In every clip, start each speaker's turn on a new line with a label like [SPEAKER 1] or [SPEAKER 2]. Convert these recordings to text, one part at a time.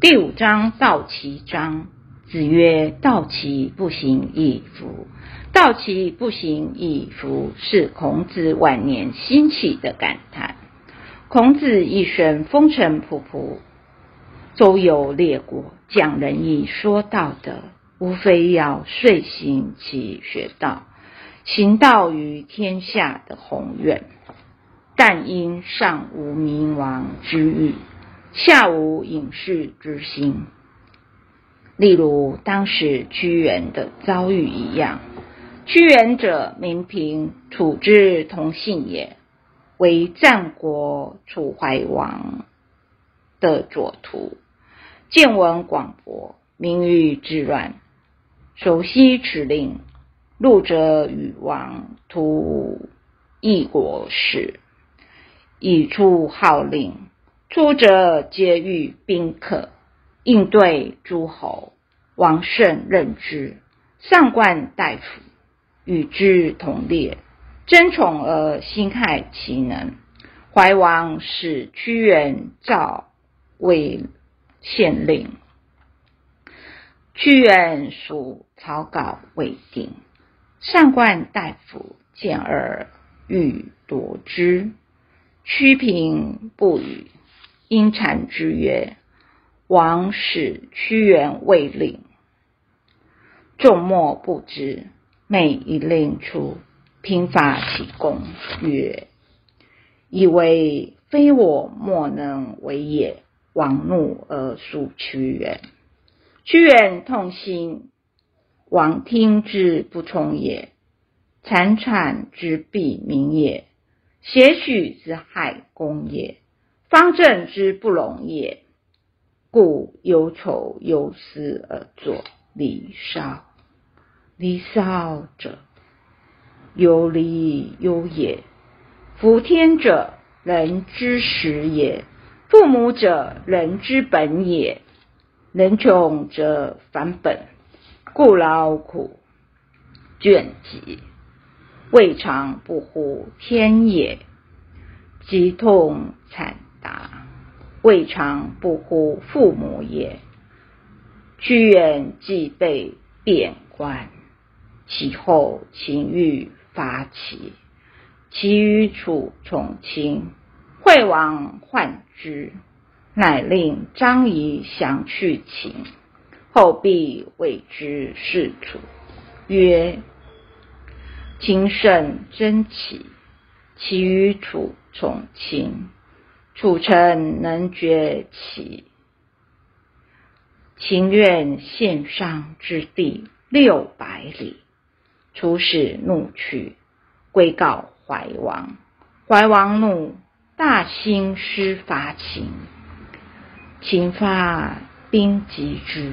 [SPEAKER 1] 第五章道其章。子曰：“道其不行，亦夫。道其不行，亦夫。”是孔子晚年兴起的感叹。孔子一生风尘仆仆，周游列国，讲仁义，说道德，无非要遂行其学道，行道于天下的宏愿。但因尚无明王之欲，下无隐士之心。例如当时屈原的遭遇一样，屈原者，名平，楚之同姓也，为战国楚怀王的左徒，见闻广博，名誉至乱，熟悉此令，入者与王图异国事，以出号令，出者皆遇宾客。应对诸侯，王胜任之，上官大夫与之同列，争宠而心害其能。怀王使屈原召为县令，屈原属草稿未定，上官大夫见而欲夺之，屈平不语，因谗之曰。王使屈原未令，众莫不知。每一令出，平伐其功，曰：“以为非我莫能为也。”王怒而诉屈原。屈原痛心，王听之不从也，惨惨之必民也，邪许之害公也，方正之不容也。故忧愁忧思而作《离骚》。《离骚》者，有离忧也。夫天者，人之始也；父母者，人之本也。人穷则反本，故劳苦倦极，未尝不乎天也。疾痛惨答。未尝不乎父母也。屈原既被贬官，其后情欲发起，其于楚从亲，惠王患之，乃令张仪降去秦。后必谓之事楚，曰：“秦胜争齐，其于楚从亲。”楚臣能崛起情愿献上之地六百里，出使怒去，归告怀王。怀王怒，大兴师伐秦。秦发兵击之，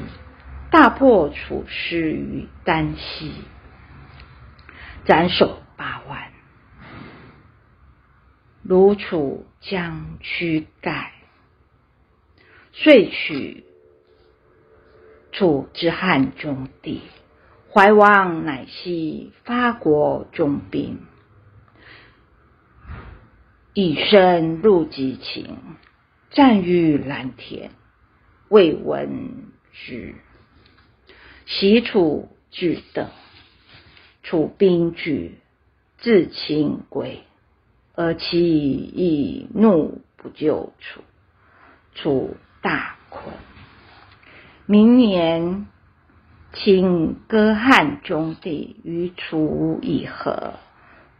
[SPEAKER 1] 大破楚师于丹溪，斩首八万。如楚将驱盖，遂取楚之汉中地。怀王乃西发国中兵，以身入击秦，战于蓝田，未闻之。袭楚至等，楚兵举，自秦归。而其亦怒不救楚，楚大困。明年，请割汉中地与楚以和。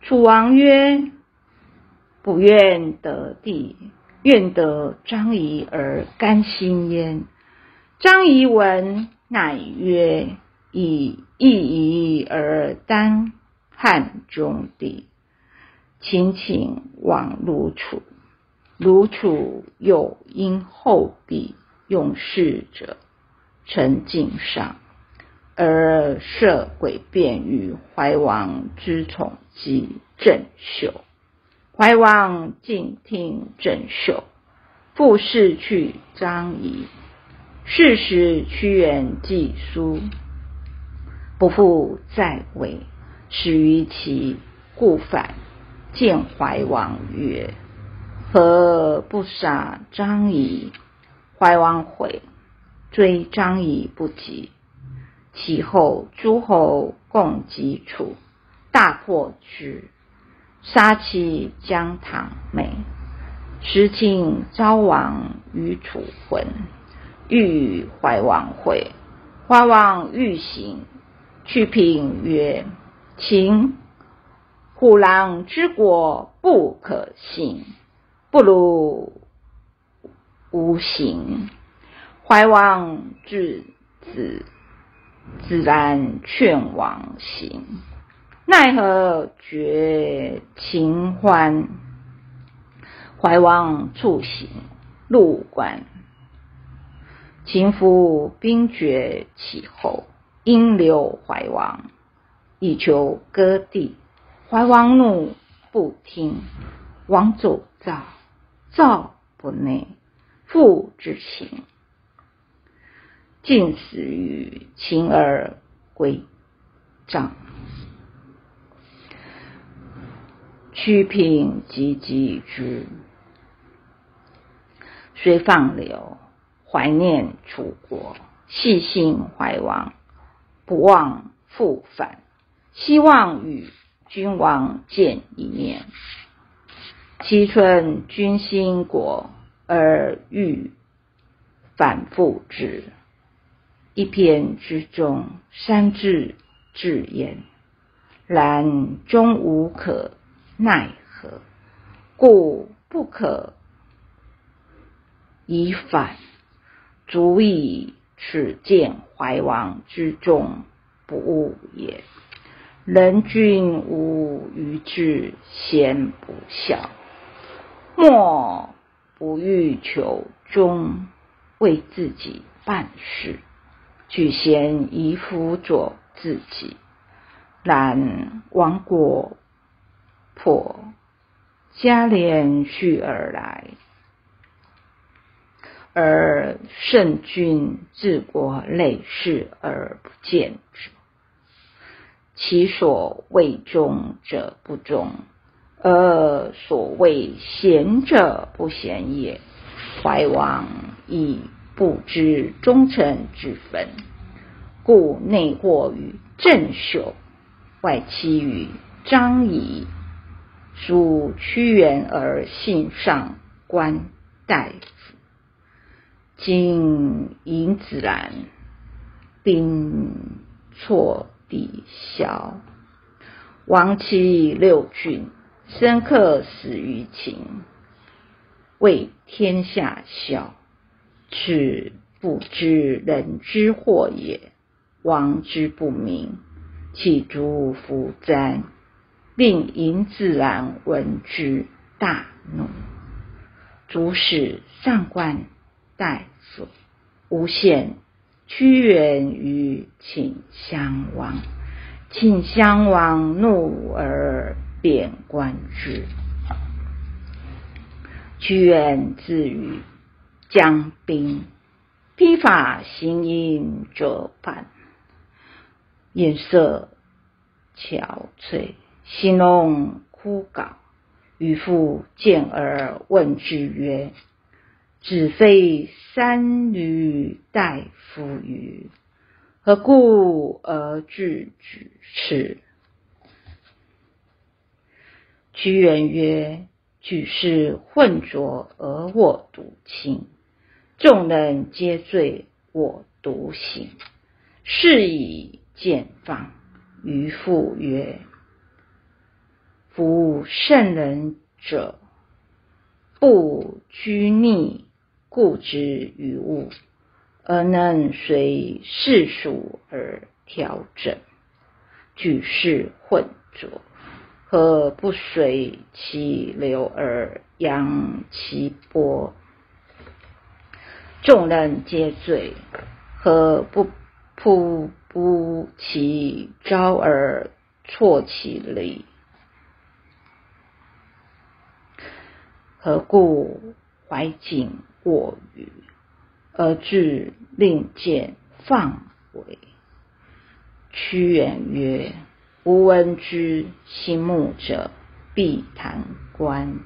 [SPEAKER 1] 楚王曰：“不愿得地，愿得张仪而甘心焉。”张仪闻，乃曰：“以义夷而当汉中地。”秦请往如楚，如楚又因后必用事者，臣敬上，而设诡辩于怀王之宠及郑袖。怀王敬听郑袖，复事去张仪。是时屈原寄书，不复在位，始于其故反。见怀王曰：“何不杀张仪？”怀王悔，追张仪不及。其后诸侯共击楚，大破之，杀其将唐妹。时请昭王于楚魂，欲与怀王会。怀王欲行，屈平曰：“秦虎狼之国，不可信，不如无行。”怀王至子，自然劝王行，奈何绝秦欢？怀王处行，入关。秦夫兵绝其后，因留怀王，以求割地。怀王怒，不听。王走赵，赵不内，父之情，尽死于秦而归赵。屈平及击之。虽放流，怀念楚国，细心怀王，不忘复返，希望与君王见一面。其春君兴国，而欲反复之。一篇之中，三字至焉，然终无可奈何，故不可。以反，足以此见怀王之众不务也。人君无愚智，贤不孝，莫不欲求忠，为自己办事，举贤以辅佐自己。然亡国破，家连续而来。而圣君治国累世而不见之，其所谓忠者不忠，而所谓贤者不贤也。怀王亦不知忠臣之分，故内惑于郑袖，外戚于张仪，属屈原而信上官大夫。今尹子兰兵错抵消，亡其六郡，深刻死于秦，为天下笑。此不知人之祸也。王之不明，岂足夫哉？令尹自然闻之，大怒，主使上官。大夫诬陷屈原于秦襄王，秦襄王怒而贬官之。屈原自于江滨，披发行吟者半，颜色憔悴，形容枯槁。渔父见而问之曰：子非三闾大夫于？何故而惧之此？屈原曰：“举世混浊而我独清，众人皆醉我独醒，是以见放。”渔父曰：“夫圣人者，不拘泥。”固之于物，而能随世俗而调整；举世混浊，何不随其流而扬其波？众人皆醉，何不扑不其招而错其理？何故怀瑾？过于而至令见放回。屈原曰：“吾闻之心慕者，必弹冠；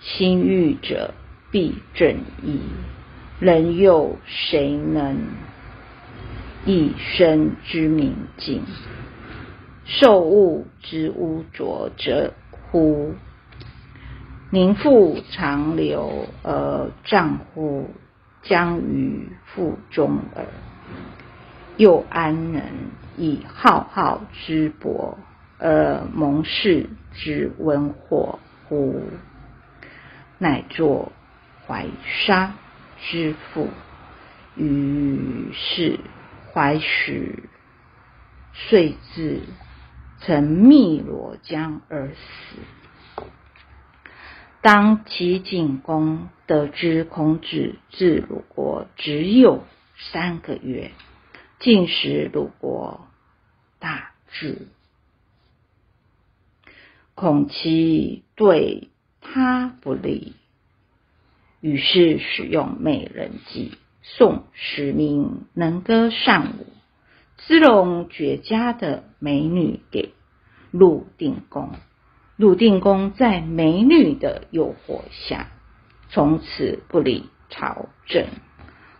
[SPEAKER 1] 心欲者，必正衣。人又谁能一身之明镜？受物之污浊者乎？宁复长流而丈乎？将于腹中耳。又安能以浩浩之博而蒙世之温火乎？乃作怀沙之父，于是怀始遂自乘汨罗江而死。当齐景公得知孔子至鲁国只有三个月，进使鲁国，大治。恐其对他不利，于是使用美人计，送十名能歌善舞。姿容绝佳的美女给鲁定公，鲁定公在美女的诱惑下，从此不理朝政。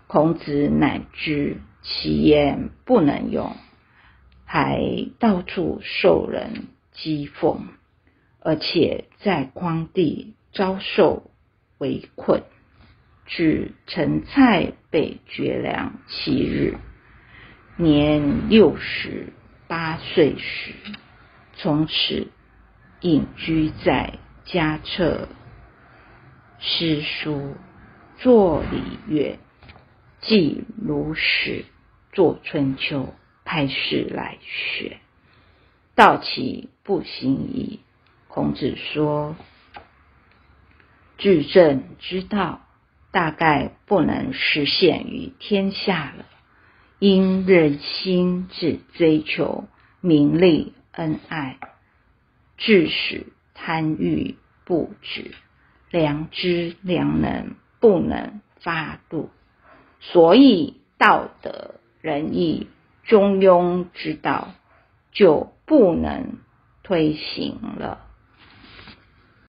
[SPEAKER 1] 孔子乃知其言不能用，还到处受人讥讽，而且在匡地遭受围困，至陈蔡被绝粮七日。年六十八岁时，从此隐居在家侧，诗书，作礼乐，记鲁史，作春秋，派事来学。道其不行矣。孔子说：“治政之道，大概不能实现于天下了。”因人心只追求名利恩爱，致使贪欲不止，良知良能不能发度，所以道德仁义中庸之道就不能推行了。